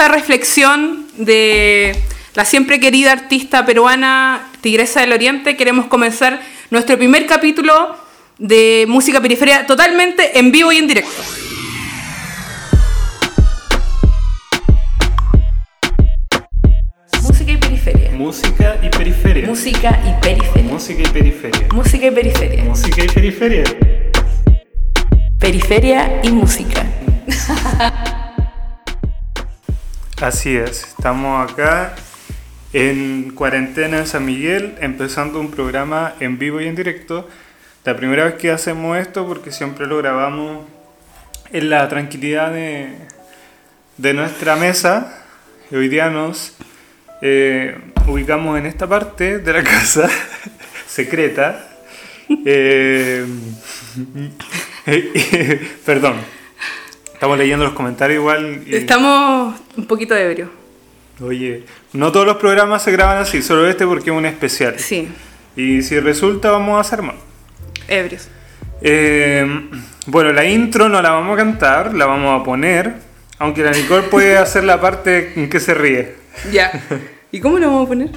esa reflexión de la siempre querida artista peruana Tigresa del Oriente, queremos comenzar nuestro primer capítulo de Música Periferia totalmente en vivo y en directo. Música y periferia. Música y periferia. Música y periferia. Música y periferia. Música y periferia. Música y periferia. Periferia y música. Así es, estamos acá en cuarentena en San Miguel, empezando un programa en vivo y en directo. La primera vez que hacemos esto porque siempre lo grabamos en la tranquilidad de, de nuestra mesa. Y hoy día nos eh, ubicamos en esta parte de la casa secreta. Eh, perdón, estamos leyendo los comentarios igual. y- Estamos un poquito ebrios. Oye, no todos los programas se graban así, solo este porque es un especial. Sí, Y si resulta, vamos a hacer más. ebrios. Eh, bueno, la intro no la vamos a cantar, la vamos a poner. Aunque la Nicole puede hacer la parte en que se ríe. Ya. ¿Y cómo lo vamos a poner?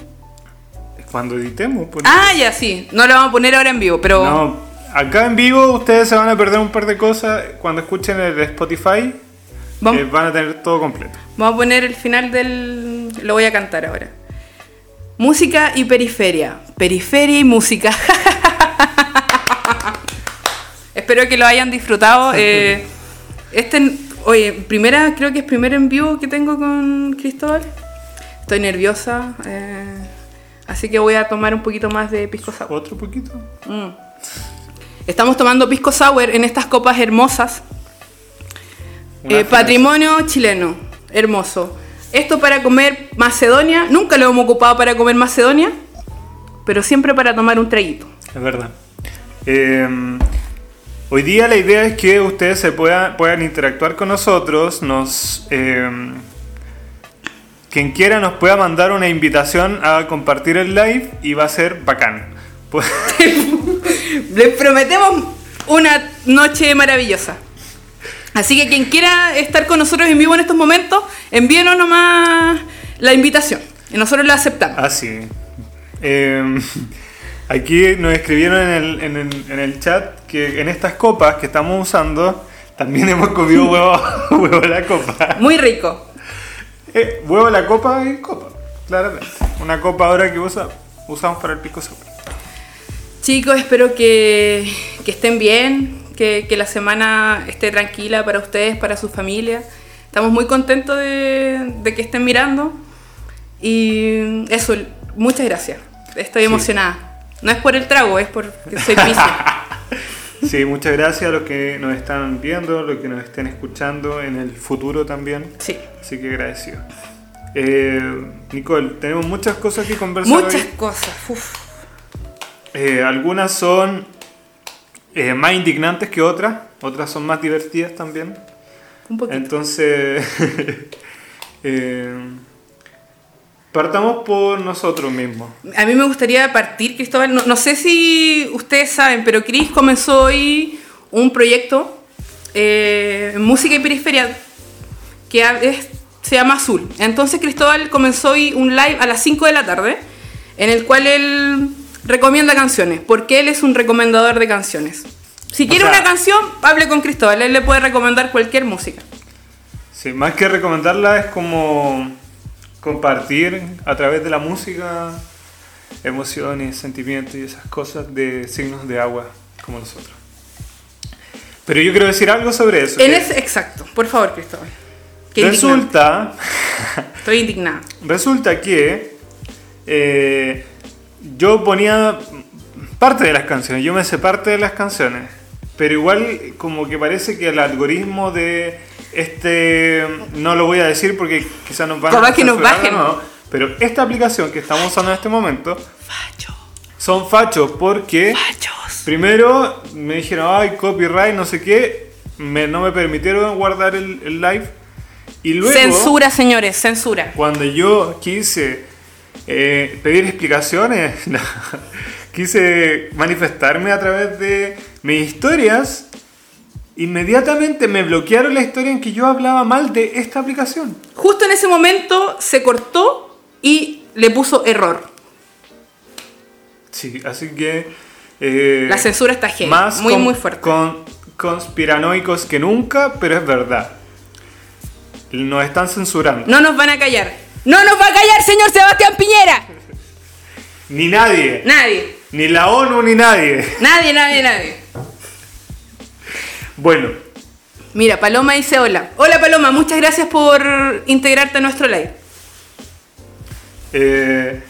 Cuando editemos, pues. Ah, ya, sí. No lo vamos a poner ahora en vivo, pero... No, acá en vivo ustedes se van a perder un par de cosas. Cuando escuchen el Spotify, Vamos, eh, van a tener todo completo. vamos a poner el final del... Lo voy a cantar ahora. Música y periferia. Periferia y música. Espero que lo hayan disfrutado. Eh, este, oye, primera, creo que es primer en vivo que tengo con Cristóbal. Estoy nerviosa. eh, así que voy a tomar un poquito más de pisco sour. Otro poquito. Mm. Estamos tomando pisco sour en estas copas hermosas. Eh, patrimonio chileno, hermoso. Esto para comer Macedonia, nunca lo hemos ocupado para comer Macedonia, pero siempre para tomar un traguito. Es verdad. Eh, hoy día la idea es que ustedes se puedan, puedan interactuar con nosotros. Nos, eh, quien quiera nos pueda mandar una invitación a compartir el live y va a ser bacán. Pues- Les prometemos una noche maravillosa. Así que quien quiera estar con nosotros en vivo en estos momentos, envíenos nomás la invitación. Y nosotros la aceptamos. Así. Eh, aquí nos escribieron en el, en, el, en el chat que en estas copas que estamos usando también hemos comido huevo, huevo a la copa. Muy rico. Eh, huevo a la copa y copa, claramente. Una copa ahora que usa, usamos para el pico sour. Chicos, espero que, que estén bien, que, que la semana esté tranquila para ustedes, para su familia. Estamos muy contentos de, de que estén mirando. Y eso, muchas gracias. Estoy Sí. emocionada. No es por el trago, es porque soy Piscis. Sí, muchas gracias a los que nos están viendo, a los que nos estén escuchando en el futuro también. Sí. Así que agradecido. Eh, Nicole, tenemos muchas cosas que conversar. Muchas hoy. cosas. uf. Eh, algunas son eh, más indignantes que otras, otras son más divertidas también. Un poquito. Entonces, eh, partamos por nosotros mismos. A mí me gustaría partir, Cristóbal. No, no sé si ustedes saben, pero Cris comenzó hoy un proyecto eh, en música y periferia que es- se llama Azul. Entonces Cristóbal comenzó hoy un live a las 5 de la tarde en el cual él recomienda canciones, porque él es un recomendador de canciones. Si quiere sea- una canción, hable con Cristóbal, él le puede recomendar cualquier música. Sí, más que recomendarla es como compartir a través de la música emociones, sentimientos y esas cosas de signos de agua como nosotros. Pero yo quiero decir algo sobre eso. En ese, exacto, por favor, Cristóbal. Qué indignante. resulta, Estoy indignada. resulta que eh, yo ponía parte de las canciones, yo me sé parte de las canciones, pero igual como que parece que el algoritmo de este, no lo voy a decir porque quizás nos van a que nos bajen. no, pero esta aplicación que estamos usando en este momento Facho, son fachos porque fachos. primero me dijeron, ay, copyright, no sé qué, me- no me permitieron guardar el, el live y luego... Censura, señores, censura. Cuando yo quise eh, pedir explicaciones, quise manifestarme a través de mis historias, inmediatamente me bloquearon la historia en que yo hablaba mal de esta aplicación. Justo en ese momento se cortó y le puso error. Sí, así que... eh, La censura está heavy, más muy, muy fuerte. Con, conspiranoicos que nunca, pero es verdad. Nos están censurando. No nos van a callar. ¡No nos va a callar, señor Sebastián Piñera! Ni nadie. Nadie. Ni la ONU ni nadie. Nadie, nadie, nadie. Bueno, Mira, Paloma dice hola. Hola Paloma, muchas gracias por integrarte a nuestro live. eh,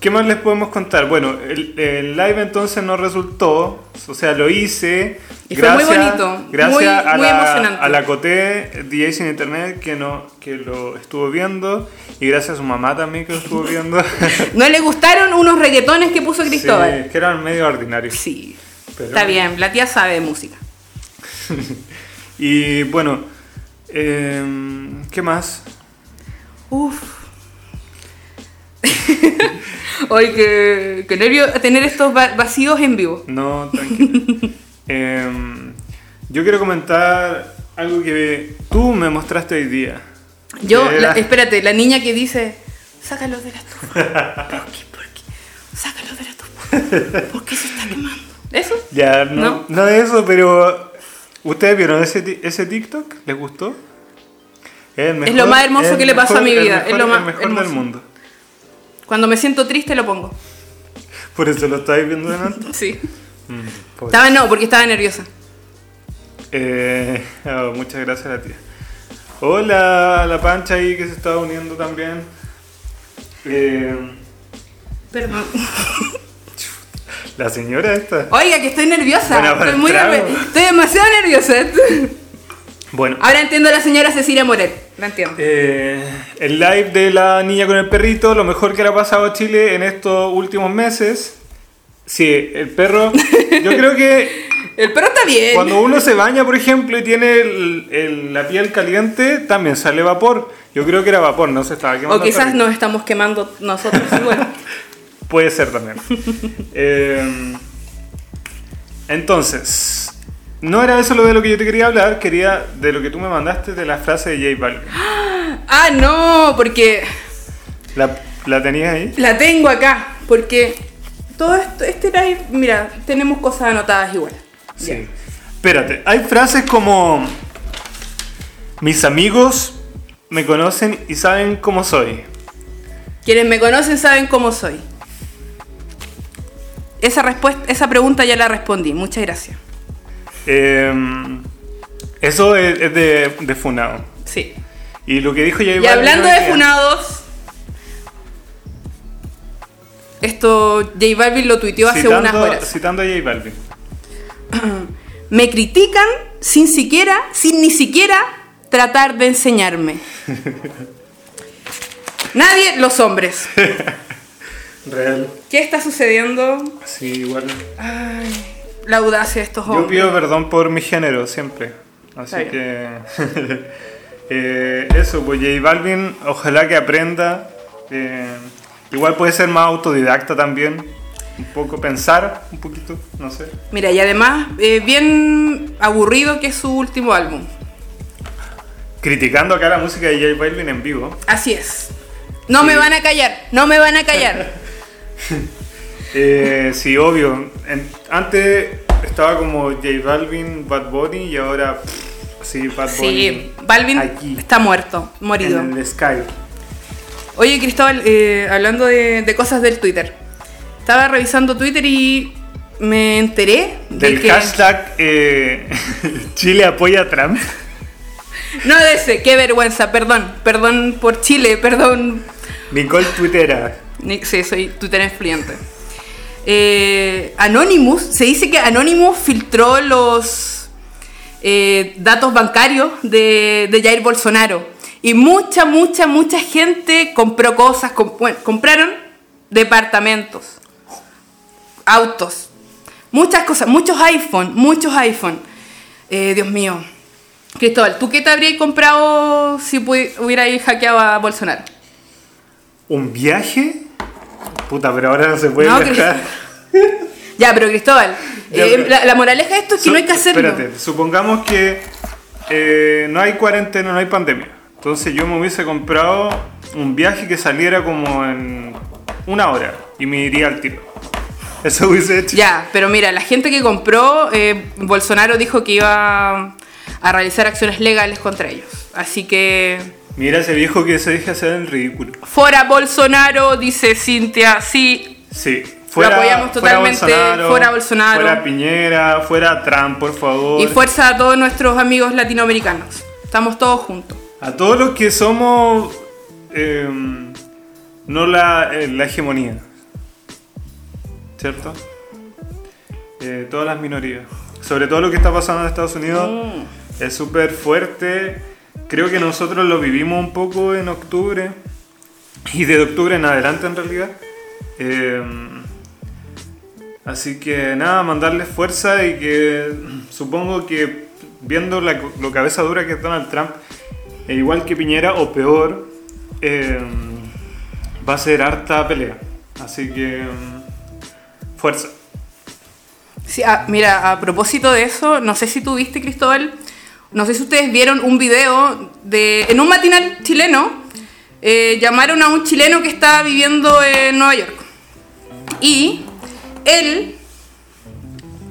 ¿qué más les podemos contar? Bueno, el, el live entonces no resultó. O sea, lo hice. Y fue muy bonito, Gracias muy- a, muy la, emocionante. a la Coté, DJ sin internet, que, no, que lo estuvo viendo. Y gracias a su mamá también que lo estuvo viendo. ¿No le gustaron unos reggaetones que puso Cristóbal? Sí, que eran medio ordinarios. Sí. Pero- Está bien, la tía sabe de música. Y bueno, em, ¿qué más? Uf. Oye, qué, qué nervio tener estos va- vacíos en vivo. No, tranquilo. Em, yo quiero comentar algo que tú me mostraste hoy día. Yo, la- espérate, la niña que dice, sácalo de la estufa. ¿Por qué? ¿Por qué? Sácalo de la estufa. ¿Por qué se está quemando? ¿Eso? Ya, no, ¿No? no es eso, pero ¿ustedes vieron ese, ese TikTok? ¿Les gustó? Es, lo más hermoso que le pasa a mi vida, es lo más el mejor hermoso. del mundo. Cuando me siento triste lo pongo. Por eso lo estáis viendo delante. Sí. Mm. Estaba no, porque estaba nerviosa. Eh, oh, muchas gracias a la tía. Hola, la pancha ahí que se está uniendo también. Eh, Perdón. la señora esta. Oiga, que estoy nerviosa. Bueno, estoy, muy nerviosa. estoy demasiado nerviosa. Bueno, Ahora entiendo a la señora Cecilia Morel. La entiendo. eh, el live de la niña con el perrito, lo mejor que le ha pasado a Chile en estos últimos meses. Sí, el perro. Yo creo que El perro está bien. cuando uno se baña, por ejemplo, y tiene el- el- la piel caliente, también sale vapor. Yo creo que era vapor, no se estaba quemando. O quizás nos estamos quemando nosotros igual. Puede ser también. Eh, entonces, no era eso lo de lo que yo te quería hablar, quería de lo que tú me mandaste de la frase de J Balvin. ah, no, porque ¿La, la tenías ahí? la tengo acá. Porque todo esto, este live, mira, tenemos cosas anotadas igual. Ya. Sí. Espérate, hay frases como mis amigos me conocen y saben cómo soy. Quienes me conocen saben cómo soy. Esa, respuesta, esa pregunta ya la respondí. Muchas gracias. Eh, eso es, es de, de Funao. Sí. Y lo que dijo J Y Balvin hablando de funados, esto J Balvin lo tuiteó hace citando, unas horas. Citando a J Balvin. Me critican sin siquiera, sin ni siquiera tratar de enseñarme. Nadie, los hombres. Real. ¿Qué está sucediendo? Sí, igual. Ay, la audacia de estos Yo hombres. pido perdón por mi género siempre. Así que. eh, eso, pues J Balvin, ojalá que aprenda. eh, igual puede ser más autodidacta también. Un poco pensar, un poquito, no sé. Mira, y además, eh, bien aburrido que es su último álbum. Criticando acá la música de J Balvin en vivo. Así es. No Sí. me van a callar, no me van a callar. Eh, sí, obvio. En- antes estaba como J Balvin, Bad Bunny y ahora. pff, sí, Bad Bunny. Sí, Balvin Aquí. está muerto, morido. En el Sky. Oye, Cristóbal, eh, hablando de, de cosas del Twitter. Estaba revisando Twitter y me enteré de Del que... hashtag eh, Chile apoya a Trump. No de ese, qué vergüenza, perdón. Perdón por Chile, perdón. Nicole Twittera. Sí, soy Twitter influyente. Eh, Anonymous, se dice que Anonymous filtró los eh, datos bancarios de, Jair Bolsonaro. Y mucha, mucha, mucha gente compró cosas, bueno, compraron departamentos, autos, muchas cosas, muchos iPhone, muchos iPhone. Eh, Dios mío. Cristóbal, ¿tú qué te habrías comprado si hubierais hackeado a Bolsonaro? ¿Un viaje? Puta, pero ahora no se puede No, viajar. Ya, pero Cristóbal, Ya, Eh, pero- la, la moraleja de esto es que no hay que hacerlo. Espérate, supongamos que eh, no hay cuarentena, no hay pandemia. Entonces yo me hubiese comprado un viaje que saliera como en una hora y me iría al tiro. Eso hubiese hecho. Ya, pero mira, la gente que compró, eh, Bolsonaro dijo que iba a realizar acciones legales contra ellos. Así que, Mira ese viejo que se deja hacer el ridículo. fuera Bolsonaro, dice Cintia, sí. Sí. apoyamos totalmente, fuera Bolsonaro. Fuera Piñera, fuera Trump, por favor. Y fuerza a todos nuestros amigos latinoamericanos. Estamos todos juntos. A todos los que somos eh, no la, eh, la hegemonía. ¿Cierto? Eh, todas las minorías. Sobre todo lo que está pasando en Estados Unidos Mm. es súper fuerte. Creo que nosotros lo vivimos un poco en octubre. Y de octubre en adelante en realidad. Eh, así que nada, mandarles fuerza y que supongo que viendo la, lo cabeza dura que es Donald Trump, e igual que Piñera o peor, eh, va a ser harta pelea. Así que mm, fuerza. Sí, ah, mira, a propósito de eso, no sé si tú viste, Cristóbal, no sé si ustedes vieron un video de. En un matinal chileno, eh, llamaron a un chileno que estaba viviendo en Nueva York. Y él,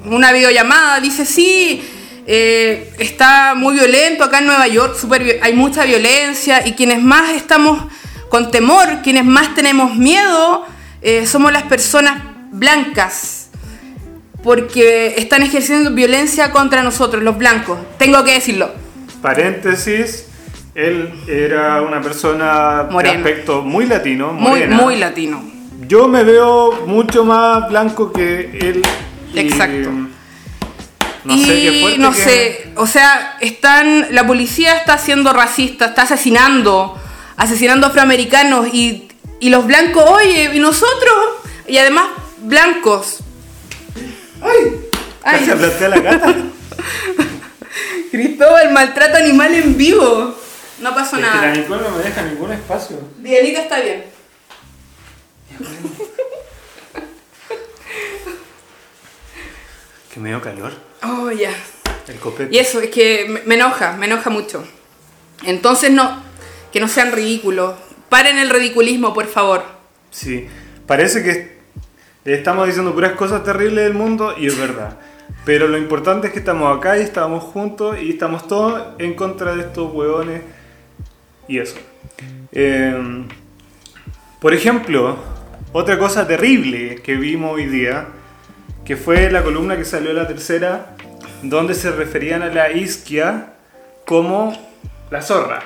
una videollamada, dice: Sí, eh, está muy violento acá en Nueva York, súper vi- hay mucha violencia y quienes más estamos con temor, quienes más tenemos miedo, eh, somos las personas blancas porque están ejerciendo violencia contra nosotros, los blancos. Tengo que decirlo. Paréntesis, él era una persona Moreno. de aspecto muy latino, Muy, morena. muy latino. Yo me veo mucho más blanco que él. y, Exacto. No y sé qué fuerte no que- sé, o sea, están, la policía está siendo racista, está asesinando, asesinando afroamericanos y, y los blancos, oye, y nosotros, y además blancos. ¡Ay! ¡Ay! Casi aplasté a la gata. Cristóbal, maltrata animal en vivo. No pasó Es que la nada. Nicole no me deja ningún espacio. Dianita está bien. Que me dio calor. Oh, ya. El copete. Y eso, es que me- me enoja, me enoja mucho. Entonces no, que no sean ridículos. Paren el ridiculismo, por favor. Sí, parece que estamos diciendo puras cosas terribles del mundo y es verdad. Pero lo importante es que estamos acá y estamos juntos y estamos todos en contra de estos hueones y eso. Eh, por ejemplo, otra cosa terrible que vimos hoy día, que fue la columna que salió la tercera, donde se referían a la isquia como la zorra.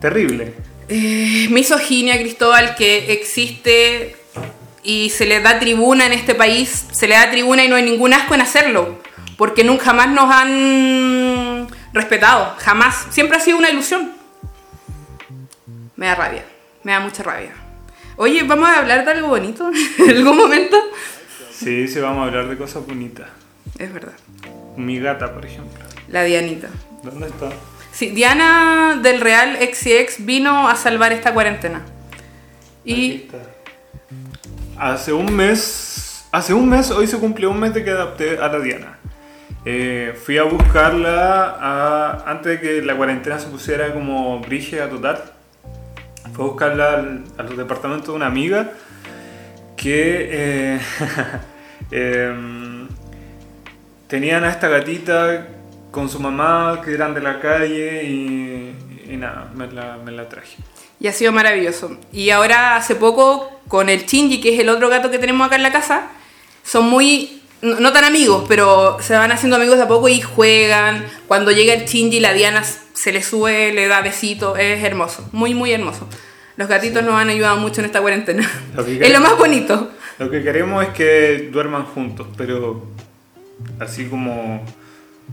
Terrible. Eh, misoginia, Cristóbal, que existe y se le da tribuna en este país, se le da tribuna y no hay ningún asco en hacerlo, porque nunca más nos han respetado, jamás. Siempre ha sido una ilusión. Me da rabia, me da mucha rabia. Oye, ¿vamos a hablar de algo bonito en algún momento? Sí, sí, vamos a hablar de cosas bonitas. Es verdad. Mi gata, por ejemplo. La Dianita. ¿Dónde está? Sí, Diana del Real XCX vino a salvar esta cuarentena. Aquí Y está. Hace un mes, hace un mes, hoy se cumplió un mes de que adapté a la Diana. Eh, fui a buscarla antes de que la cuarentena se pusiera como brígida total. Fui a buscarla al, a los departamentos de una amiga que eh, em, tenían a esta gatita con su mamá que eran de la calle y, y nada, me la, me la traje. Y ha sido maravilloso. Y ahora hace poco, con el Shinji, que es el otro gato que tenemos acá en la casa, son muy, no, no tan amigos, pero se van haciendo amigos de a poco y juegan. Cuando llega el Shinji, la Diana se le sube, le da besitos, es hermoso, muy, muy hermoso. Los gatitos nos han ayudado mucho en esta cuarentena. Lo Es lo más bonito. Lo que queremos es que duerman juntos, pero así como,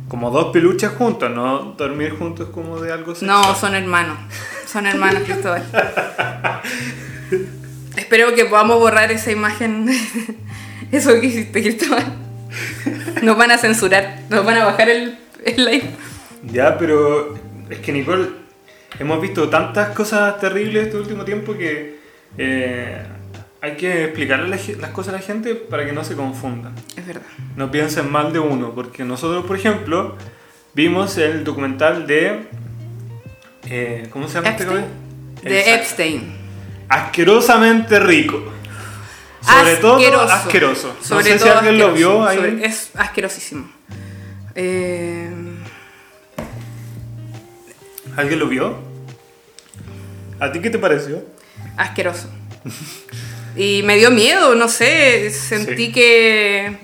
como dos peluches juntos, no dormir juntos como de algo sexual. No, son hermanos. Son hermanos, Cristóbal. Espero que podamos borrar esa imagen. Eso que hiciste, Cristóbal. Nos van a censurar. Nos van a bajar el, el live. Ya, pero es que Nicole, hemos visto tantas cosas terribles este último tiempo que eh, hay que explicarle las cosas a la gente para que no se confundan. Es verdad. No piensen mal de uno, porque nosotros, por ejemplo, vimos el documental de... eh, ¿Cómo se llama este Epstein. güey? De Exacto. Epstein. Asquerosamente rico. Sobre todo asqueroso. No Sobre sé si alguien lo vio asqueroso. ahí. Sobre- es asquerosísimo. Eh, ¿Alguien lo vio? ¿A ti qué te pareció? asqueroso. Y me dio miedo, no sé, sentí Sí. que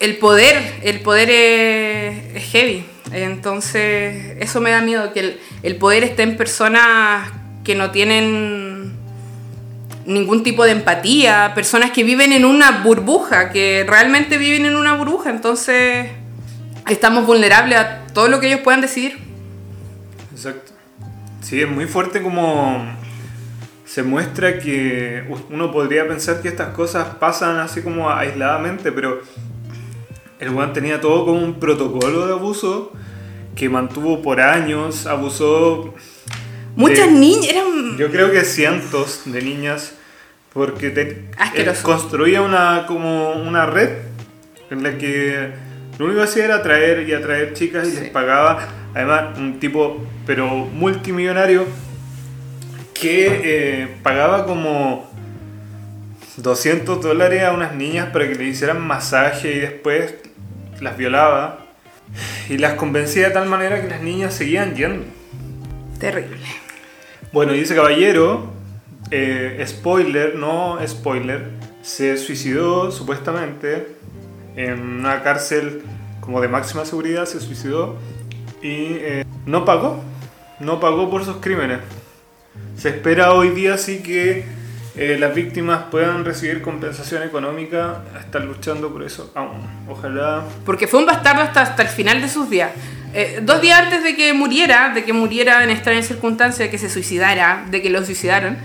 el poder, el poder es, es heavy. Entonces, eso me da miedo, que el, poder esté en personas que no tienen ningún tipo de empatía, personas que viven en una burbuja, que realmente viven en una burbuja, entonces estamos vulnerables a todo lo que ellos puedan decidir. Exacto. Sí, es muy fuerte como se muestra que uno podría pensar que estas cosas pasan así como aisladamente, pero el weón tenía todo como un protocolo de abuso que mantuvo por años, abusó Muchas de- niñas eran... Yo creo que cientos de niñas, porque te, él construía una, como una red en la que lo único que hacía era atraer y atraer chicas y Sí. les pagaba, además, un tipo, pero multimillonario, que eh, pagaba como 200 dólares a unas niñas para que le hicieran masaje y después las violaba y las convencía de tal manera que las niñas seguían yendo. Terrible. Bueno, y ese caballero, eh, spoiler, no spoiler, se suicidó supuestamente en una cárcel como de máxima seguridad, se suicidó y eh, no pagó, no pagó por sus crímenes. Se espera hoy día sí que eh, las víctimas puedan recibir compensación económica, están luchando por eso aún. Ojalá Porque fue un bastardo hasta, hasta el final de sus días. Eh, dos días antes de que muriera, de que muriera en extrañas circunstancias, de que se suicidara, de que lo suicidaron,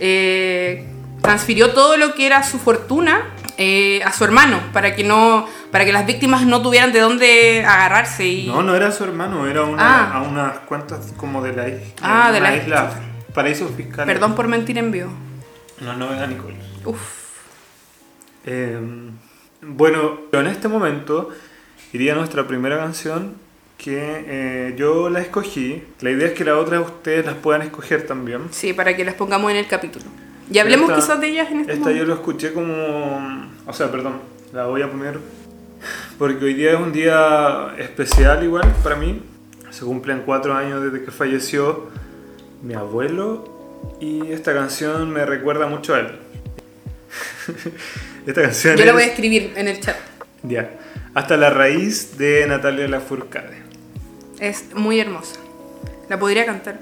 eh, transfirió todo lo que era su fortuna eh, a su hermano para que no para que las víctimas no tuvieran de dónde agarrarse y No, no era su hermano, era una, Ah. a unas cuantas como de la isla. Ah, de la isla. Paraísos fiscales. perdón por mentir en vivo. No, no era Nicole. Uf, Eh, bueno, en este momento iría nuestra primera canción que eh, yo la escogí. La idea es que las otras ustedes las puedan escoger también. sí, para que las pongamos en el capítulo. Y hablemos Esta- quizás de ellas en este Esta yo momento. lo escuché como... O sea, perdón, la voy a poner porque hoy día es un día especial igual para mí. Se cumplen cuatro años desde que falleció mi abuelo y esta canción me recuerda mucho a él. esta canción Yo la voy a escribir en el chat. Ya. Hasta la raíz de Natalia Lafourcade. Es muy hermosa. La podría cantar.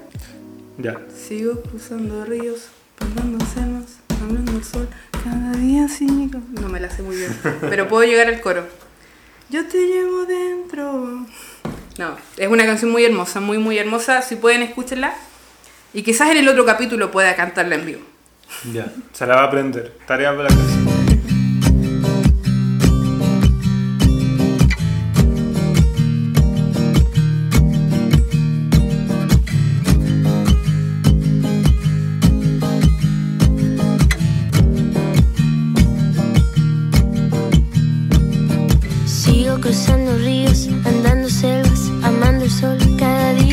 Ya. Sigo cruzando ríos, plantando selmas, hablando el sol, cada día sigo. No me la sé muy bien, pero puedo llegar al coro. Yo te llevo dentro. No, es una canción muy hermosa, muy, muy hermosa. Si pueden, escúchenla. Y quizás en el otro capítulo pueda cantarla en vivo. Ya. Se la va a aprender. Tarea para la. Sigo cruzando ríos, andando selvas, amando el sol.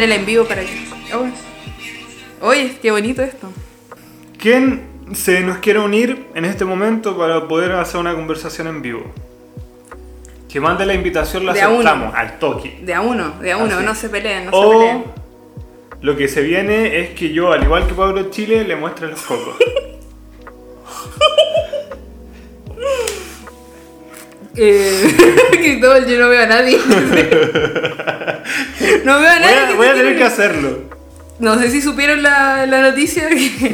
Meter el en vivo para que. Oh. Oye, qué bonito esto. ¿Quién se nos quiere unir en este momento para poder hacer una conversación en vivo? Que mande la invitación, la De a uno. aceptamos al toque. De a uno, de a uno, Así. no se peleen, no se O peleen. lo que se viene es que yo, al igual que Pablo Chile, le muestre los cocos. Eh, Cristóbal, yo no veo a nadie. no veo a Voy nadie. a, voy a tener que hacerlo. No sé si supieron la, la noticia que,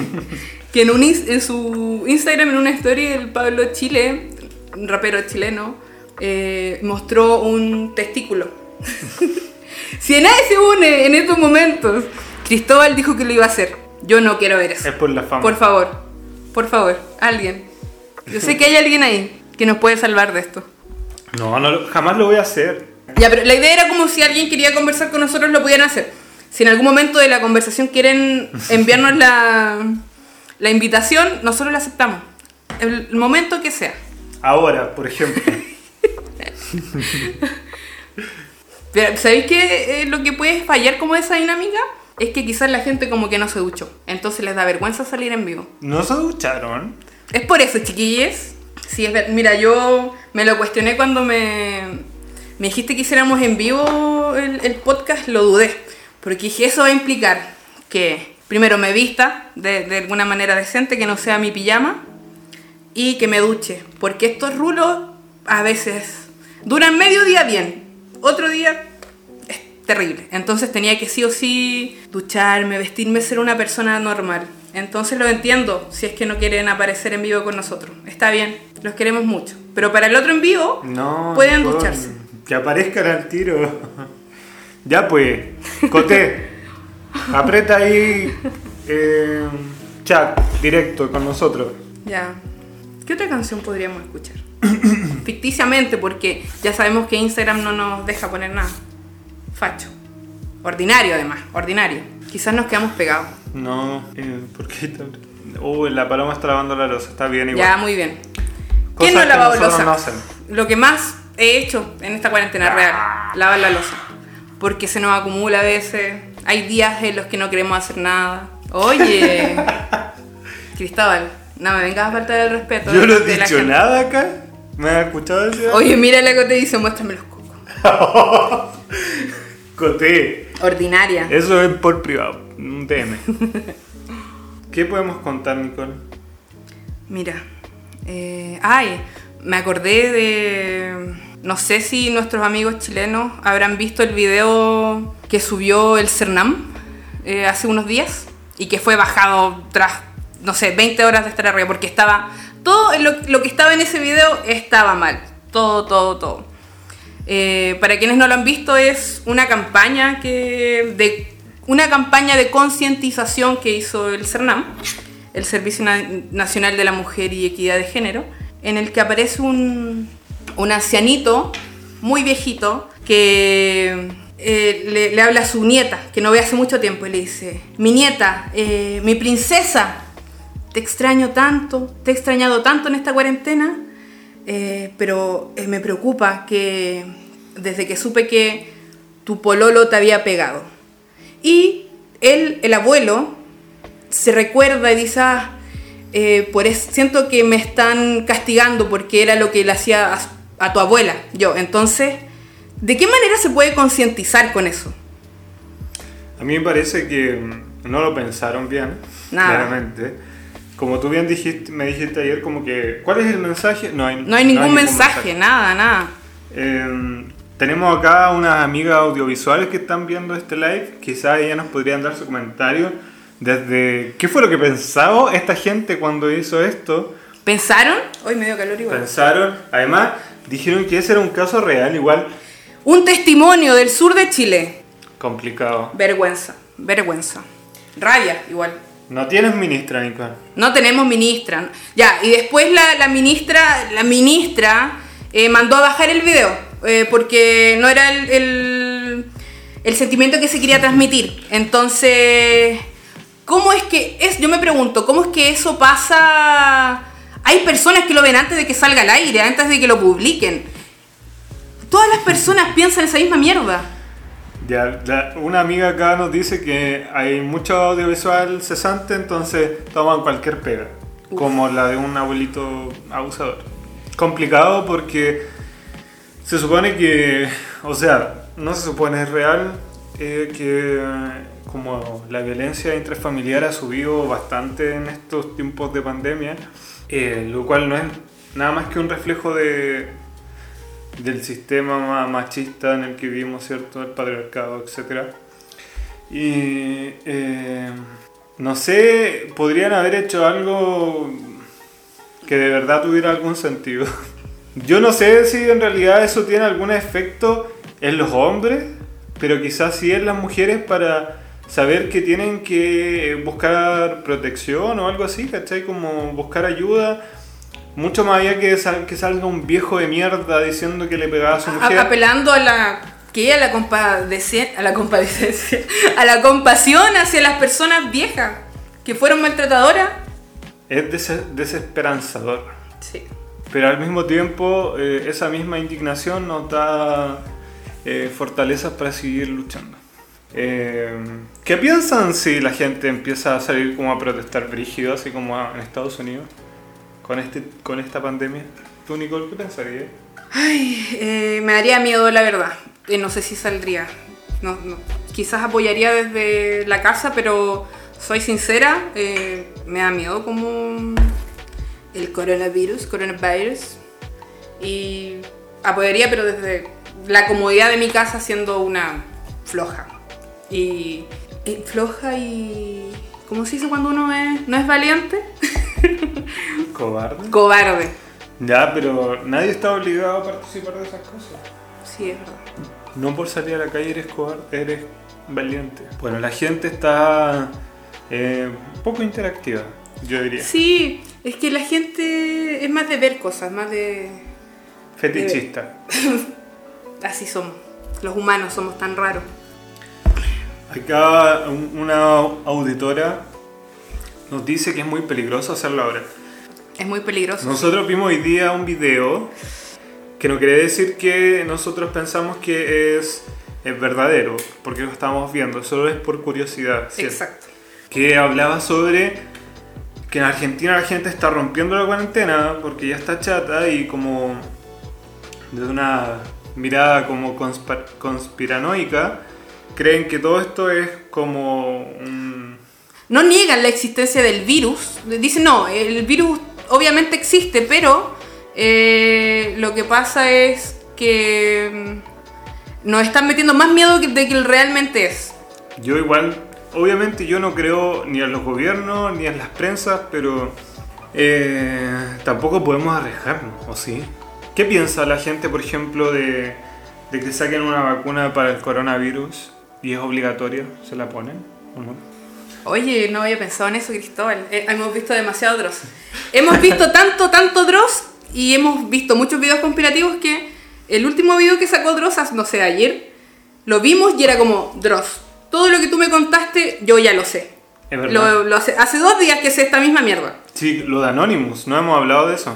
que en, un en su Instagram, en una story, el Pablo Chile, un rapero chileno, eh, mostró un testículo. si nadie se une en estos momentos, Cristóbal dijo que lo iba a hacer. Yo no quiero ver eso. Es por la fama. Por favor, por favor, alguien. Yo sé que hay alguien ahí que nos puede salvar de esto. No, no, jamás lo voy a hacer. Ya, pero la idea era como si alguien quería conversar con nosotros, lo pudieran hacer. Si en algún momento de la conversación quieren enviarnos la, la invitación, nosotros la aceptamos. El, el momento que sea. Ahora, por ejemplo. Pero, ¿sabéis qué? Eh, lo que puede fallar como esa dinámica es que quizás la gente como que no se duchó. Entonces les da vergüenza salir en vivo. ¿No se ducharon? Es por eso, chiquillos. Sí, es Mira, yo me lo cuestioné cuando me, me dijiste que hiciéramos en vivo el, el podcast, lo dudé. Porque dije, eso va a implicar que primero me vista de, de alguna manera decente, que no sea mi pijama, y que me duche. Porque estos rulos a veces duran medio día bien, otro día es terrible. Entonces tenía que sí o sí ducharme, vestirme, ser una persona normal. Entonces lo entiendo si es que no quieren aparecer en vivo con nosotros. Está bien, los queremos mucho. Pero para el otro en vivo, No. pueden Nicole, ducharse. Que aparezcan al tiro. ya pues, Coté. aprieta ahí eh, chat directo con nosotros. Ya. ¿Qué otra canción podríamos escuchar? Ficticiamente, porque ya sabemos que Instagram no nos deja poner nada. Facho. Ordinario, además. Ordinario. Quizás nos quedamos pegados. No, eh, ¿por qué Uy, la paloma está lavando la losa, está bien igual. Ya, muy bien. ¿Quién no ha lavado losa? no. Lo que más he hecho en esta cuarentena real, lavar la losa. Porque se nos acumula a veces. Hay días en los que no queremos hacer nada. Oye, Cristóbal, no me vengas a faltar el respeto. Yo no he dicho nada acá. ¿Me has escuchado decir? Oye, mira la que te dice, muéstrame los cocos. Coté. Ordinaria. Eso es por privado, un DM. ¿Qué podemos contar, Nicole? Mira, eh, ay, me acordé de, no sé si nuestros amigos chilenos habrán visto el video que subió el Cernam eh, hace unos días, y que fue bajado tras, no sé, 20 horas de estar arriba, porque estaba, todo lo, lo que estaba en ese video estaba mal, todo, todo, todo. Eh, para quienes no lo han visto, es una campaña que de una campaña de concientización que hizo el CERNAM, el Servicio Na- Nacional de la Mujer y Equidad de Género, en el que aparece un, ancianito muy viejito que eh, le, habla a su nieta, que no ve hace mucho tiempo, y le dice, mi nieta, eh, mi princesa, te extraño tanto, te he extrañado tanto en esta cuarentena, eh, pero me preocupa que desde que supe que tu pololo te había pegado. Y él, el abuelo, se recuerda y dice, "Ah, eh, por siento que me están castigando porque era lo que le hacía a, a tu abuela, yo. Entonces, ¿de qué manera se puede concientizar con eso? A mí me parece que mm, no lo pensaron bien, Nada. claramente. Como tú bien dijiste, me dijiste ayer, como que, ¿cuál es el mensaje? No hay, No hay ningún mensaje, nada, nada. Eh, tenemos acá unas amigas audiovisuales que están viendo este live. Quizás ellas nos podrían dar su comentario desde qué fue lo que pensaba esta gente cuando hizo esto. ¿Pensaron? Hoy me dio calor igual. Pensaron, además, dijeron que ese era un caso real, igual Un testimonio del sur de Chile. complicado. Vergüenza, vergüenza. Rabia, igual. No tienes ministra, Nicole. No tenemos ministra. Ya, y después la, la ministra, la ministra eh, mandó a bajar el video eh, porque no era el, el, el sentimiento que se quería transmitir. Entonces, ¿cómo es que es? Yo me pregunto, ¿cómo es que eso pasa? Hay personas que lo ven antes de que salga al aire, antes de que lo publiquen. Todas las personas piensan esa misma mierda. Ya, la- una amiga acá nos dice que hay mucho audiovisual cesante, entonces toman cualquier pega, como la de un abuelito abusador. Complicado porque se supone que, o sea, no se supone es real eh, que eh, como la violencia intrafamiliar ha subido bastante en estos tiempos de pandemia, eh, lo cual no es nada más que un reflejo de, del sistema ma- machista en el que vivimos, ¿cierto? El patriarcado, etc. Y no sé, podrían haber hecho algo que de verdad tuviera algún sentido. Yo no sé si en realidad eso tiene algún efecto en los hombres, pero quizás sí en las mujeres para saber que tienen que buscar protección o algo así, ¿cachai? Como buscar ayuda. Mucho más allá que, sal- que salga un viejo de mierda diciendo que le pegaba a su mujer. apelando a la que a la compadece- a la compadecencia, a la compasión hacia las personas viejas que fueron maltratadoras. Es des- desesperanzador. Sí. Pero al mismo tiempo, eh, esa misma indignación nos da eh, fortalezas para seguir luchando. Eh, ¿Qué piensan si la gente empieza a salir como a protestar brígido, así como en Estados Unidos, con, este, con esta pandemia? ¿Tú, Nicole, qué pensarías? Ay, eh, me daría miedo la verdad. No sé si saldría. No. Quizás apoyaría desde la casa, pero soy sincera, me da miedo como el coronavirus, coronavirus. Y apoyaría, pero desde la comodidad de mi casa siendo una floja. Y, y floja y... ¿Cómo se dice cuando uno es, no es valiente? ¿Cobarde? Cobarde. Ya, pero nadie está obligado a participar de esas cosas. Sí, es verdad. No por salir a la calle eres cobarde, eres valiente. Bueno, la gente está eh, poco interactiva, yo diría. Sí, es que la gente es más de ver cosas, más de... Fetichista. Así somos. Los humanos somos tan raros. Acá un- una auditora nos dice que es muy peligroso hacerlo ahora. Es muy peligroso. Nosotros vimos hoy día un video que no quiere decir que nosotros pensamos que es, es verdadero, porque lo estamos viendo, solo es por curiosidad. ¿cierto? Exacto. que hablaba sobre que en Argentina la gente está rompiendo la cuarentena porque ya está chata y como desde una mirada como conspiranoica creen que todo esto es como un... No niegan la existencia del virus. Dicen, no, el virus obviamente existe, pero eh, lo que pasa es que mm, nos están metiendo más miedo de que realmente es. Yo igual, obviamente yo no creo ni en los gobiernos ni en las prensas, pero eh, tampoco podemos arriesgarnos, ¿o sí? ¿Qué piensa la gente, por ejemplo, de, que saquen una vacuna para el coronavirus y es obligatoria? ¿Se la ponen o no? Oye, no había pensado en eso, Cristóbal. Eh, hemos visto demasiado Dross. Hemos visto tanto, tanto Dross y hemos visto muchos videos conspirativos que el último video que sacó Dross, no sé, ayer, lo vimos y era como, Dross, todo lo que tú me contaste, yo ya lo sé. Es verdad. Lo, lo sé. Hace dos días que sé esta misma mierda. Sí, lo de Anonymous, no hemos hablado de eso.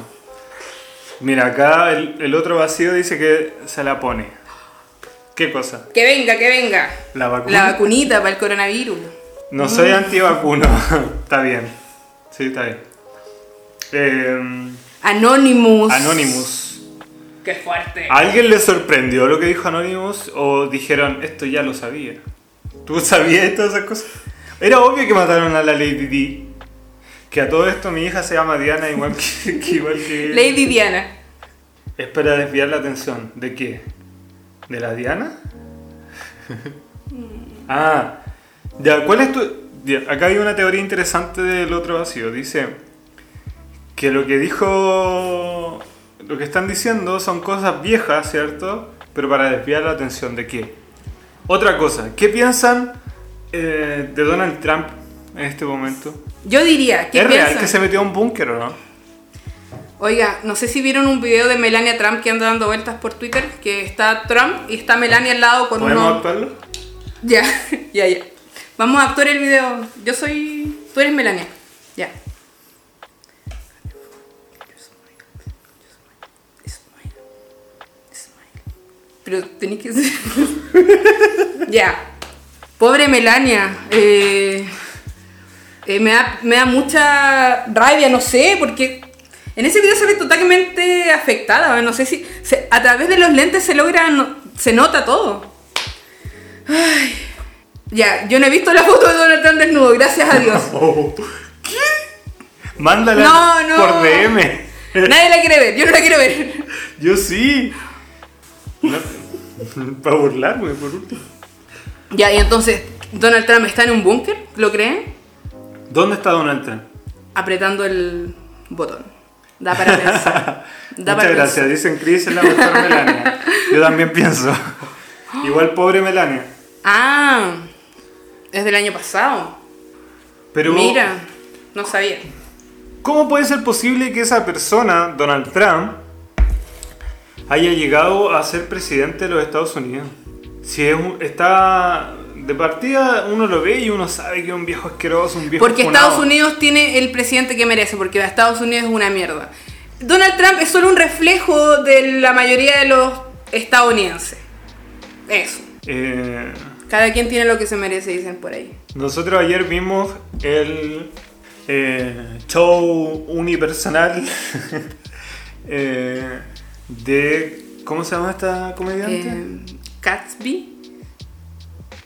Mira, acá el, el otro vacío dice que se la pone. ¿Qué cosa? Que venga, que venga. La vacuna. La vacunita para el coronavirus. No soy antivacuno. está bien. Sí, está bien. Eh, Anonymous. Anonymous. Qué fuerte. ¿A alguien le sorprendió lo que dijo Anonymous o dijeron esto ya lo sabía? ¿Tú sabías todas esas cosas? Era obvio que mataron a la Lady D. Que a todo esto mi hija se llama Diana igual que, que igual que Lady Diana. Es para desviar la atención. ¿De qué? ¿De la Diana? ah, ya, ¿cuál es tu...? ya, acá hay una teoría interesante del otro vacío. Dice que lo que dijo... Lo que están diciendo son cosas viejas, ¿cierto? Pero para desviar la atención. ¿De qué? Otra cosa. ¿Qué piensan eh, de Donald Trump en este momento? Yo diría, ¿qué ¿Es real que se metió a un búnker o no? Oiga, no sé si vieron un video de Melania Trump que anda dando vueltas por Twitter, que está Trump y está Melania al lado con ¿Podemos uno... actuarlo? Ya, ya, ya. Vamos a actuar el video. Yo soy... Tú eres Melania. Pero tenéis que ser... ya. Pobre Melania. Eh, eh, me, da, me da mucha rabia, no sé, porque en ese video se ve totalmente afectada. No sé si se- a través de los lentes se logra, no- se nota todo. Ay. Ya, yo no he visto la foto de Donald Trump desnudo, gracias a Dios. Oh, ¿Qué? Mándala No, no. por DM. Nadie la quiere ver, yo no la quiero ver. Yo sí. Para burlarme, por último. Ya, y entonces, ¿Donald Trump está en un búnker? ¿Lo creen? ¿Dónde está Donald Trump? Apretando el botón. Da para pensar. Da Muchas para gracias. Dicen Chris es la mejor Melania. Yo también pienso. Igual pobre Melania. Ah, es del año pasado. Pero, Mira, no sabía. ¿cómo puede ser posible que esa persona, Donald Trump, haya llegado a ser presidente de los Estados Unidos? Si es un- está de partida, uno lo ve y uno sabe que es un viejo asqueroso, un viejo Porque funado. Estados Unidos tiene el presidente que merece, porque Estados Unidos es una mierda. Donald Trump es solo un reflejo de la mayoría de los estadounidenses. Eso. Eh, Cada quien tiene lo que se merece, dicen por ahí. Nosotros ayer vimos el eh, show unipersonal eh, de... ¿Cómo se llama esta comediante? Eh, Gatsby,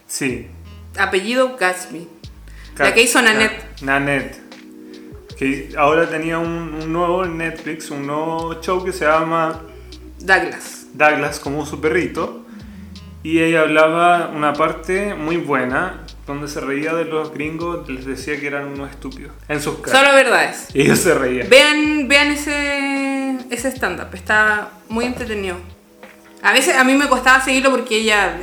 sí. apellido Gatsby. Kat- La que hizo Nanette. Na- Nanette. Que ahora tenía un, un nuevo en Netflix, un nuevo show que se llama Douglas. Douglas como su perrito. Y ella hablaba una parte muy buena donde se reía de los gringos, les decía que eran unos estúpidos. En sus caras. Solo verdades. Y ellos se reían. Vean, vean ese, ese stand-up, está muy entretenido. A veces a mí me costaba seguirlo porque ella...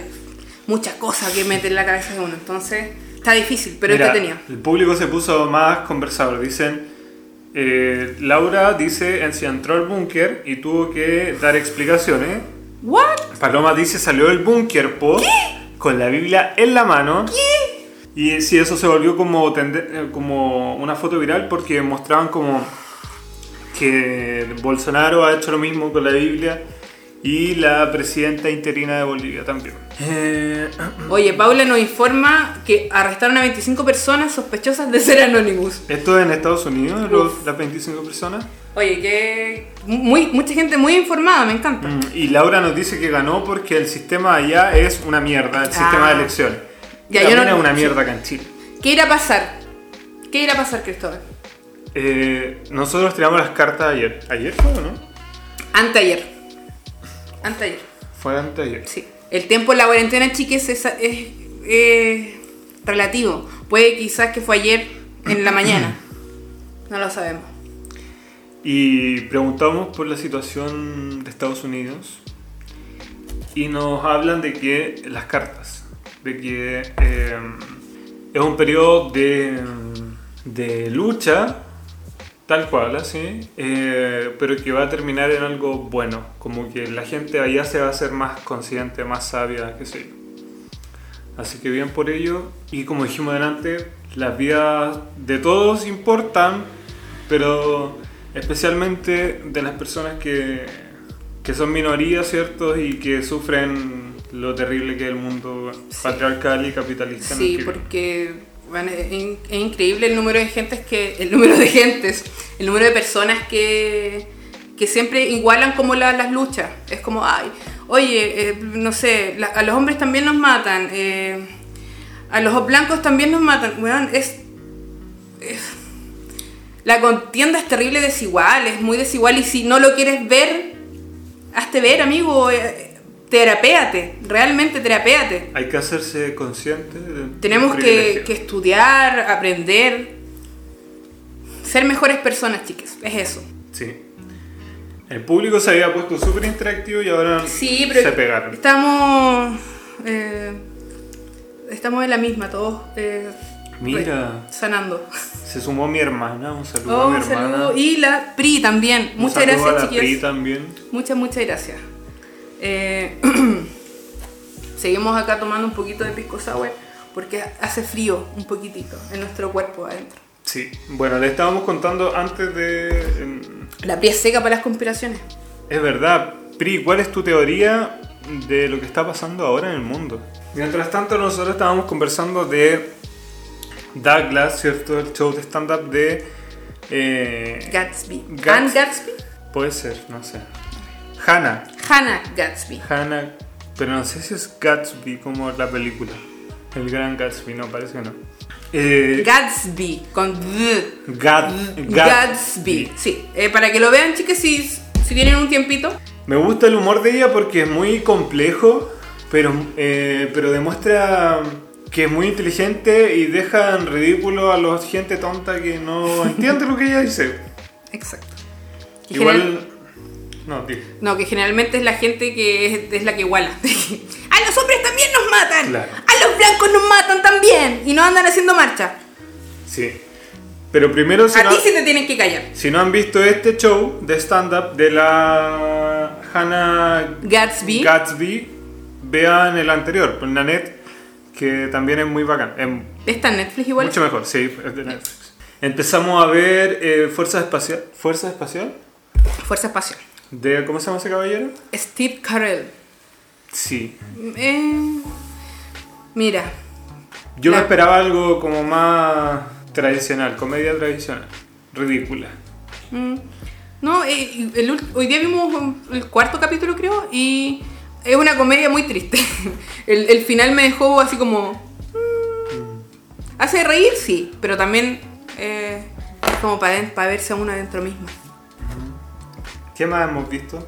Muchas cosas que mete en la cabeza de uno, entonces está difícil, pero Mira, entretenido. El público se puso más conversador. Dicen, eh, Laura dice, entró al búnker y tuvo que dar explicaciones. ¿What? Paloma dice, salió del búnker, po, con la Biblia en la mano. Y sí, eso se volvió como, tende- eh, como una foto viral porque mostraban como que Bolsonaro ha hecho lo mismo con la Biblia y la presidenta interina de Bolivia también. Eh, Oye, Paula nos informa que arrestaron a 25 personas sospechosas de ser Anonymous. ¿Esto en Estados Unidos, los- las 25 personas? Oye, que muy, mucha gente muy informada, me encanta. Mm, Y Laura nos dice que ganó porque el sistema allá es una mierda, el sistema de Ah. elecciones. Ya, yo no- es una mierda acá en Chile. ¿Qué irá a pasar? ¿Qué irá a pasar, Cristóbal? Eh, nosotros tiramos las cartas ayer. ¿Ayer fue o no? Anteayer. Anteayer, Fue antes de ayer. sí. El tiempo en la cuarentena, chiques, es, es, es relativo. Puede quizás que fue ayer en la mañana. No lo sabemos. Y preguntamos por la situación de Estados Unidos y nos hablan de que las cartas, de que eh, es un periodo de, de lucha, tal cual, así, eh, pero que va a terminar en algo bueno, como que la gente allá se va a hacer más consciente, más sabia, qué sé yo. Así que bien por ello, y como dijimos adelante, las vidas de todos importan, pero especialmente de las personas que, que son minorías, ¿cierto? Y que sufren lo terrible que es el mundo patriarcal y capitalista. Sí, que porque bueno, es, in- es increíble el número de gentes que. El número de gentes, el número de personas que, que siempre igualan como la- las luchas. Es como, ay, oye, eh, no sé, la- a los hombres también nos matan, eh, a los blancos también nos matan. Es- La contienda es terrible desigual, es muy desigual y si no lo quieres ver, hazte ver, amigo. eh, terapéate, realmente terapéate. Hay que hacerse consciente de Tenemos que estudiar, aprender, ser mejores personas, chicas. Es eso. Sí. El público se había puesto súper interactivo y ahora Sí, pero se pegaron. estamos eh, estamos en la misma, todos eh, Mira, sanando. se sumó mi hermana, un saludo Oh, a mi un hermana. saludo. Y la PRI también. Un Muchas a gracias, la Pri también. Muchas, muchas gracias. Eh, seguimos acá tomando un poquito de pisco sour porque hace frío un poquitito en nuestro cuerpo adentro. Sí, bueno, le estábamos contando antes de... em, La PRI es seca para las conspiraciones. Es verdad, Pri, ¿cuál es tu teoría de lo que está pasando ahora en el mundo? Mientras tanto, nosotros estábamos conversando de Douglas, ¿cierto? El show de stand-up de... eh, Gatsby. Gats- Anne Gatsby. Puede ser, no sé. Hannah. Hannah Gatsby. Hannah, pero no sé si es Gatsby como la película. El gran Gatsby, no, parece que no. Eh, Gatsby, con D. Gat- Gatsby. Sí, eh, para que lo vean, chicas, si, si tienen un tiempito. Me gusta el humor de ella porque es muy complejo, pero, eh, pero demuestra que es muy inteligente y deja en ridículo a la gente tonta que no entiende lo que ella dice. Exacto. Que general- Igual... No, que generalmente es la gente que es, es la que iguala. a los hombres también nos matan. Claro. A los blancos nos matan también. Y no andan haciendo marcha. Sí. Pero primero, si a no, ti sí te tienen que callar. si no han visto este show de stand-up de la Hannah Gatsby. Gatsby, vean el anterior, net, que también es muy bacán. Es Está en Netflix igual. mucho mejor, sí, es de Netflix. Empezamos a ver eh, Fuerza Espacial. ¿Fuerza Espacial? Fuerza Espacial. De, ¿Cómo se llama ese caballero? Steve Carell. Sí. Eh, mira, Yo me esperaba algo como más tradicional, comedia tradicional, ridícula. Mm, No, eh, el hoy día vimos el cuarto capítulo, creo, y es una comedia muy triste. El, el final me dejó así como. mm, Hace reír, sí, pero también eh, es como para, para verse a uno adentro mismo. ¿Qué más hemos visto?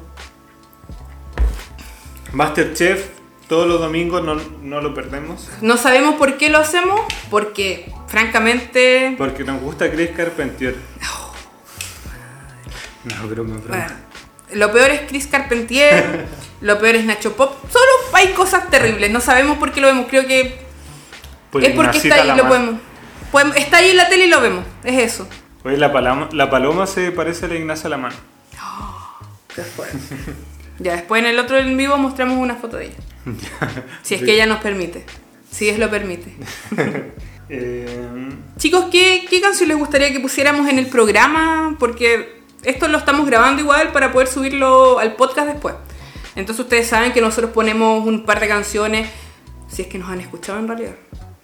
Masterchef, todos los domingos no, no lo perdemos. No sabemos por qué lo hacemos, porque francamente. Porque nos gusta Chris Carpentier. No, broma, broma. Bueno, lo peor es Chris Carpentier, lo peor es Nacho Pop. Solo hay cosas terribles, no sabemos por qué lo vemos. Creo que Pues es porque está ahí, lo podemos, podemos- Está ahí en la tele y lo vemos, es eso. Oye, la paloma, la paloma se parece a la Ignacia Lamar. Después. ya, después en el otro en vivo mostramos una foto de ella. Si es que ella nos permite. Si es lo permite. Eh, Chicos, ¿qué, ¿qué canción les gustaría que pusiéramos en el programa? Porque esto lo estamos grabando igual para poder subirlo al podcast después. Entonces ustedes saben que nosotros ponemos un par de canciones. Si es que nos han escuchado en realidad.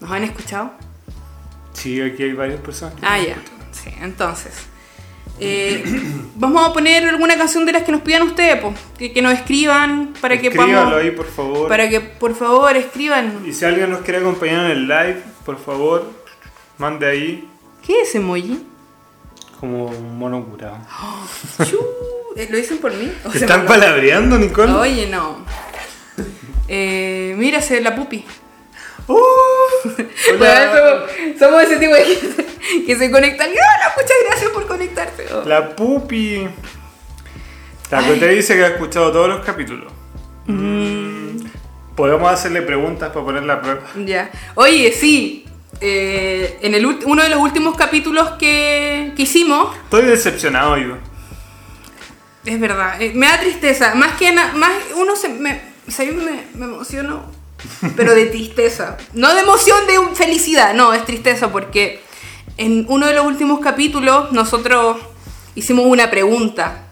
¿Nos han escuchado? sí, aquí hay varias personas. que Ah, ya. Sí, entonces. eh, vamos a poner alguna canción de las que nos pidan ustedes, po, que, que nos escriban para que Escríbalo podamos. ahí, por favor. Para que por favor escriban. Y si alguien nos quiere acompañar en el live, por favor, mande ahí ¿Qué es emoji? como un mono curado. Eh, ¿Lo dicen por mí? ¿O ¿Te se están me- palabreando, Nicole? Oye, no. Eh, mírase la pupi. Bueno, somos, somos ese tipo de gente que se conecta. y, Hola, muchas gracias por conectarte. Oh. La pupi. La que te dice que ha escuchado todos los capítulos. Mm. Podemos hacerle preguntas para poner la prueba. Ya. Oye, sí. eh, en el uno de los últimos capítulos que, que hicimos, Estoy decepcionado yo. Es verdad, eh, me da tristeza. Más que nada, más uno se me, se- me, me emociono, pero de tristeza. No de emoción, de felicidad, no, es tristeza porque en uno de los últimos capítulos nosotros hicimos una pregunta.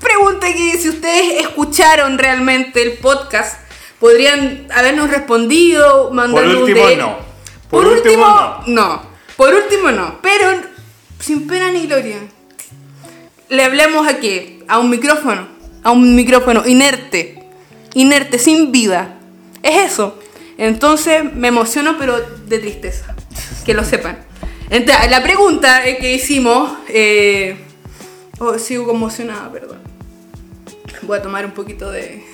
Pregunta que si ustedes escucharon realmente el podcast, podrían habernos respondido, último, un DM. no. Por, Por último, último, no. Por último, no. Pero sin pena ni gloria. Le hablamos a qué? A un micrófono. A un micrófono inerte. Inerte, sin vida. Es eso. Entonces me emociono, pero de tristeza. Que lo sepan. Entonces, la pregunta que hicimos. eh, oh, sigo conmocionada, perdón. Voy a tomar un poquito de.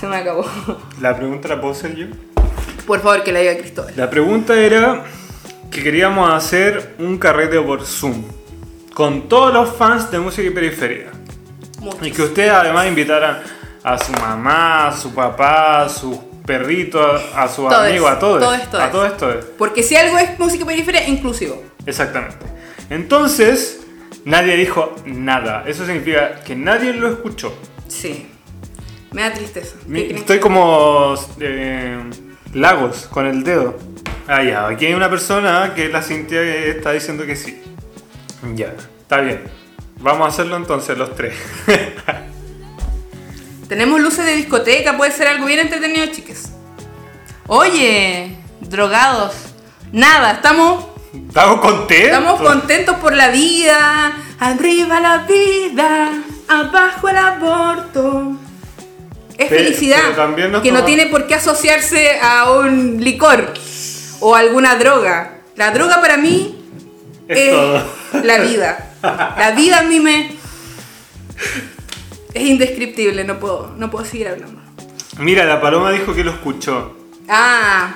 Se me acabó. La pregunta la puedo hacer yo. Por favor, que la diga Cristóbal. La pregunta era que queríamos hacer un carrete por Zoom con todos los fans de música y periferia. Y que ustedes además invitaran a su mamá, a su papá, a sus perritos, a, a sus Todos, amigos, a todos. todos, todos. A todos. Porque si algo es música periferia, inclusivo. Exactamente. Entonces, nadie dijo nada. Eso significa que nadie lo escuchó. Sí. Me da tristeza. ¿Qué Mi- creen Estoy como eh, Lagos con el dedo. Ah, ya. Aquí hay una persona que la Cintia que está diciendo que sí. Ya. Está bien. Vamos a hacerlo entonces los tres. Tenemos luces de discoteca, puede ser algo bien entretenido, chicas. Oye, drogados. Nada, estamos, Estamos contentos. estamos contentos por la vida. Arriba la vida, abajo el aborto. Es Pero- felicidad pero que no tiene por qué asociarse a un licor o alguna droga. La droga para mí Es es todo. la vida. La vida a mí me. Es indescriptible, no puedo, no puedo seguir hablando. Mira, la paloma dijo que lo escuchó. Ah,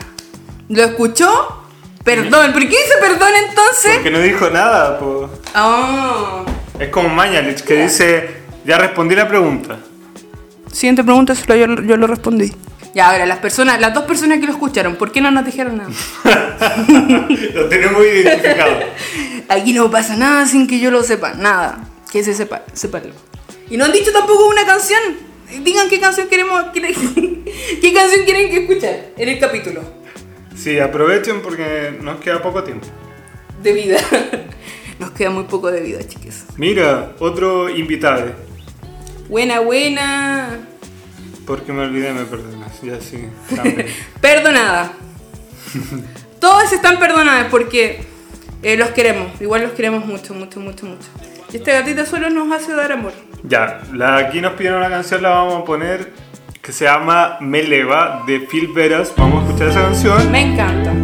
¿lo escuchó? Perdón, ¿por qué dice perdón entonces? Porque no dijo nada, po. Oh. Es como Mañalich que dice, ya respondí la pregunta. Siguiente pregunta, solo yo, yo lo respondí. Ya, ahora, las personas, las dos personas que lo escucharon, ¿por qué no nos dijeron nada? lo tenemos identificado. Aquí no pasa nada sin que yo lo sepa, nada. Que se sepa, sépanlo. Y no han dicho tampoco una canción. Digan qué canción queremos, qué canción quieren que escuchar en el capítulo Sí, aprovechen porque nos queda poco tiempo. de vida. Nos queda muy poco de vida, chicas. Mira, otro invitado. Buena, buena. Porque me olvidé, me perdonas. Ya sí. Todos están perdonados porque eh, los queremos. Igual los queremos mucho, mucho, mucho, mucho. Y este gatito solo nos hace dar amor. ya, la, aquí nos pidieron una canción, la vamos a poner que se llama Me Leva de Phil Veras. Vamos a escuchar esa canción. Me encanta.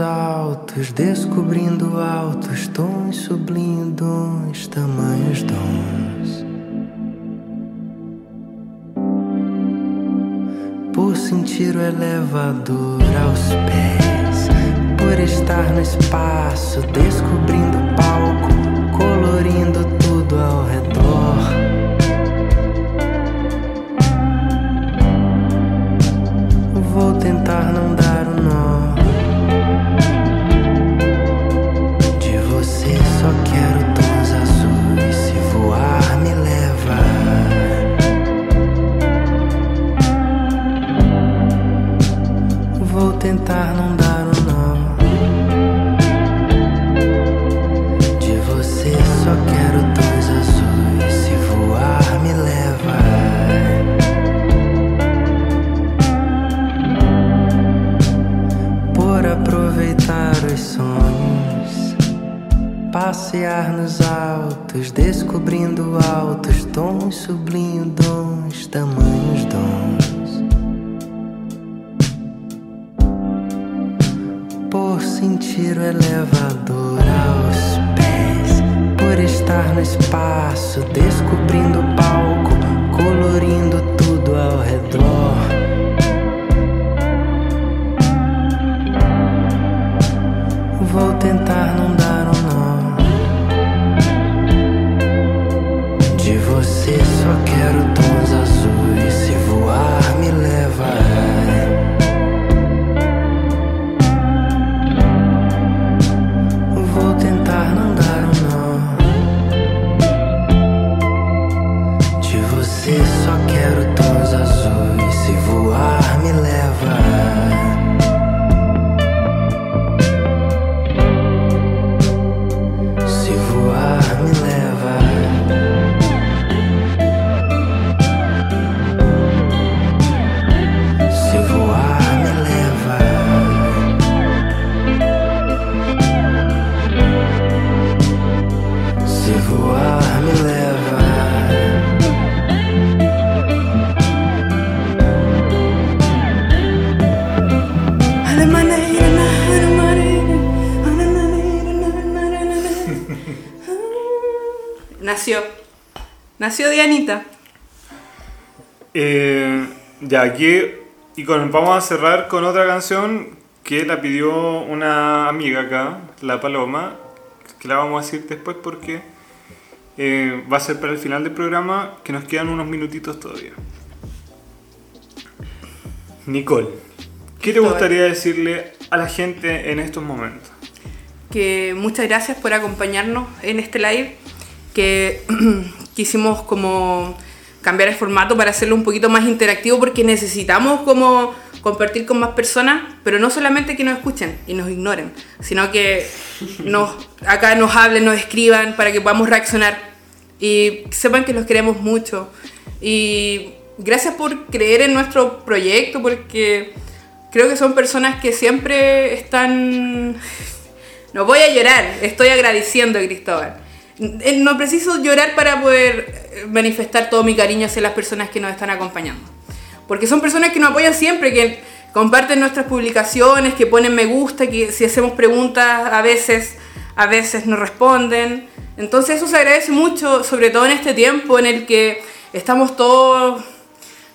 Altos, descobrindo altos tons, sublindo dons, tamanhos dons. Por sentir o elevador aos pés, por estar no espaço, descobrindo palco, colorindo tudo ao redor. tentar não dar o nó. De você só quero tons azuis. Se voar, me leva. Por aproveitar os sonhos, passear nos altos, descobrindo a Nació. Nació Dianita. Eh, ya, aquí y con, vamos a cerrar con otra canción que la pidió una amiga acá, La Paloma, que la vamos a decir después porque eh, va a ser para el final del programa, que nos quedan unos minutitos todavía. Nicole, ¿qué te gustaría decirle a la gente en estos momentos? que muchas gracias por acompañarnos en este live, que quisimos como cambiar el formato para hacerlo un poquito más interactivo porque necesitamos como compartir con más personas, pero no solamente que nos escuchen y nos ignoren, sino que nos, acá nos hablen, nos escriban para que podamos reaccionar y sepan que los queremos mucho. Y gracias por creer en nuestro proyecto porque creo que son personas que siempre están no voy a llorar, estoy agradeciendo a Cristóbal. Eh, No preciso llorar para poder eh, manifestar todo mi cariño hacia las personas que nos están acompañando. Porque son personas que nos apoyan siempre, que comparten nuestras publicaciones, que ponen me gusta, que si hacemos preguntas a veces, a veces nos responden. Entonces eso se agradece mucho, sobre todo en este tiempo en el que estamos todos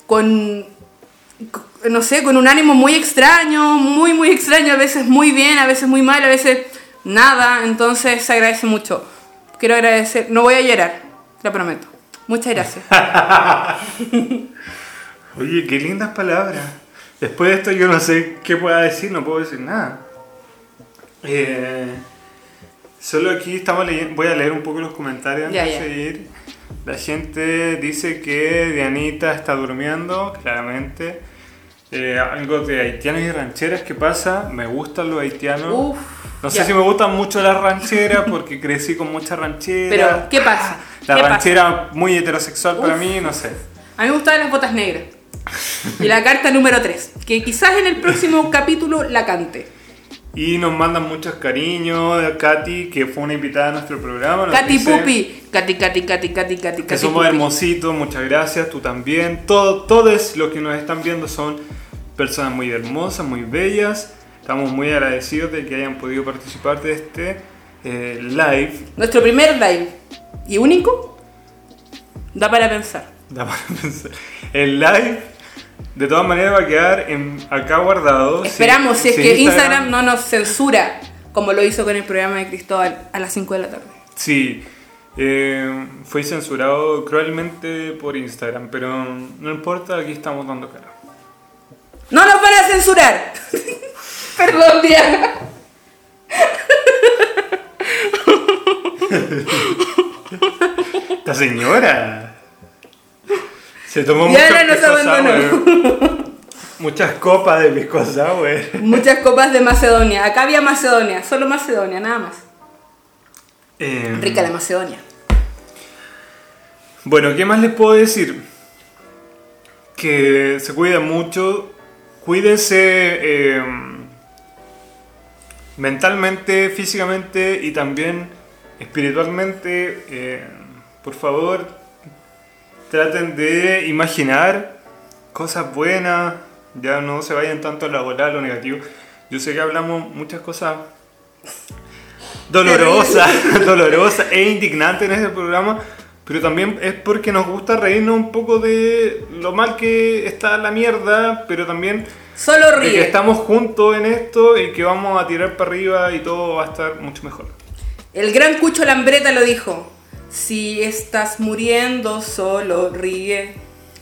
con no sé, con un ánimo muy extraño, muy, muy extraño, a veces muy bien, a veces muy mal, a veces nada, entonces se agradece mucho. Quiero agradecer, no voy a llorar, lo prometo. Muchas gracias. Oye, qué lindas palabras. Después de esto yo no sé qué pueda decir, no puedo decir nada. Eh, solo aquí estamos leyendo, voy a leer un poco los comentarios antes Ya, de seguir. La gente dice que Dianita está durmiendo, claramente. Eh, algo de haitianos y rancheras, ¿qué pasa? Me gustan los haitianos. Uf, no sé ya. si me gustan mucho las rancheras porque crecí con muchas rancheras. Pero, ¿qué pasa? La ¿Qué pasa? ranchera muy heterosexual para mí, no sé. A mí me gustaban las botas negras. Y la carta número 3, que quizás en el próximo capítulo la cante. Y nos mandan muchos cariños a Katy, que fue una invitada a nuestro programa. Katy dice Pupi. Katy, Katy, Katy, Katy, Katy, Que somos Pupi. hermositos, muchas gracias, tú también. Todo, todos los que nos están viendo son personas muy hermosas, muy bellas. Estamos muy agradecidos de que hayan podido participar de este eh, live. Nuestro primer live y único da para pensar. Da para pensar. El live, de todas maneras, va a quedar en- acá guardado. Esperamos, si es si que Instagram no nos censura, como lo hizo con el programa de Cristóbal a las 5 de la tarde. Sí, eh, fue censurado cruelmente por Instagram, pero no importa, aquí estamos dando cara. ¡No nos van a censurar! Perdón, Diana. ¡Esta señora! Se tomó Diana muchos nos abandonó. Muchas copas de pisco sour. Muchas copas de Macedonia. Acá había Macedonia, solo Macedonia, nada más. Eh, Rica la Macedonia. Bueno, ¿qué más les puedo decir? Que se cuiden mucho, cuídense eh, mentalmente, físicamente y también espiritualmente, eh, por favor, traten de imaginar cosas buenas, ya no se vayan tanto a la bola, a lo negativo. Yo sé que hablamos muchas cosas dolorosas, dolorosas e indignantes en este programa, pero también es porque nos gusta reírnos un poco de lo mal que está la mierda, pero también Solo de que ríe. estamos juntos en esto y que vamos a tirar para arriba y todo va a estar mucho mejor. El gran Cucho Lambreta lo dijo. Si estás muriendo, solo ríe,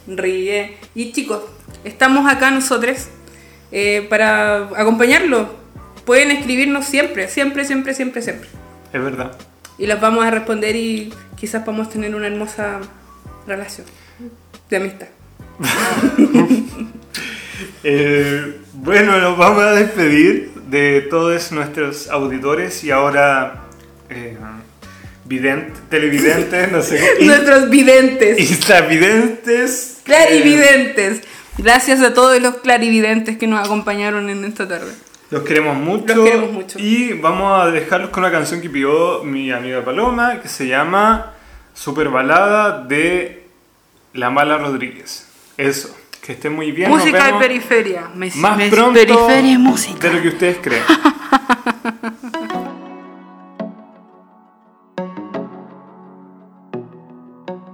ríe. Y chicos, estamos acá nosotros eh, para acompañarlos. Pueden escribirnos siempre, siempre, siempre, siempre, siempre. Es verdad. Y los vamos a responder y quizás podamos tener una hermosa relación de amistad. Eh, bueno, nos vamos a despedir de todos nuestros auditores y ahora eh, vident- televidentes, no sé. Nuestros videntes. Instavidentes. Clarividentes. Gracias a todos los clarividentes que nos acompañaron en esta tarde. Los queremos mucho. Los queremos mucho. Y vamos a dejarlos con una canción que pidió mi amiga Paloma, que se llama Super Balada de La Mala Rodríguez. Eso. Que estén muy bien. nos música y periferia. Me- Más me- pronto periferia y música. de lo que ustedes creen.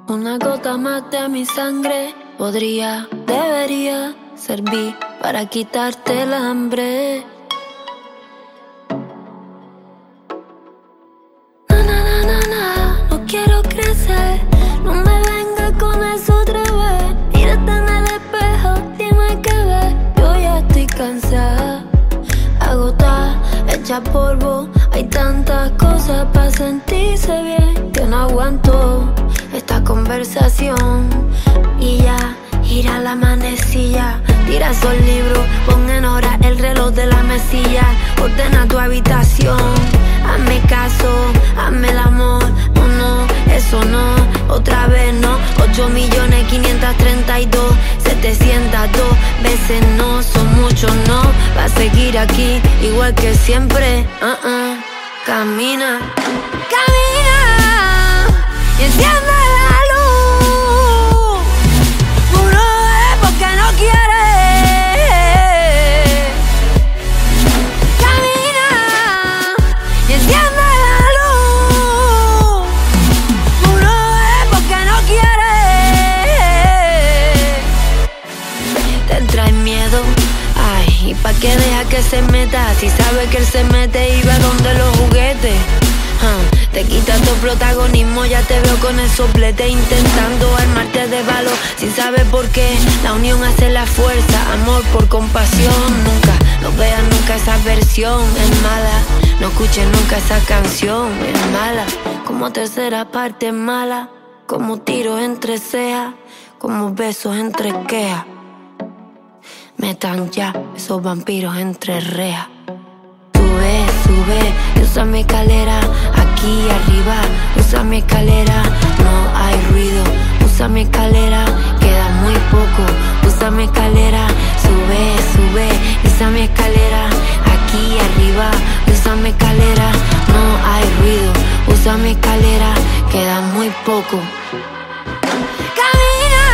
Una gota más de mi sangre podría, debería servir para quitarte el hambre. Y ya, gira la manecilla, tira esos libros, pon en hora el reloj de la mesilla, ordena tu habitación. Hazme caso, hazme el amor, no, no, eso no, otra vez no. 8 millones 532, 702 veces no, son muchos no. Va a seguir aquí, igual que siempre, ah, ah. camina, camina. Y enciende se mete y va donde los juguetes. Ah, te quita tu protagonismo, ya te veo con el soplete intentando armarte de valor sin saber por qué. La unión hace la fuerza, amor por compasión. Nunca, no veas nunca esa versión, es mala. No escuches nunca esa canción, es mala. Como tercera parte es mala, como tiros entre cejas, como besos entre quejas. Metan ya esos vampiros entre rejas. Usa mi escalera aquí arriba. Usa mi escalera, no hay ruido. Usa mi escalera, queda muy poco. Usa mi escalera, sube, sube. Usa mi escalera aquí arriba. Usa mi escalera, no hay ruido. Usa mi escalera, queda muy poco. Camina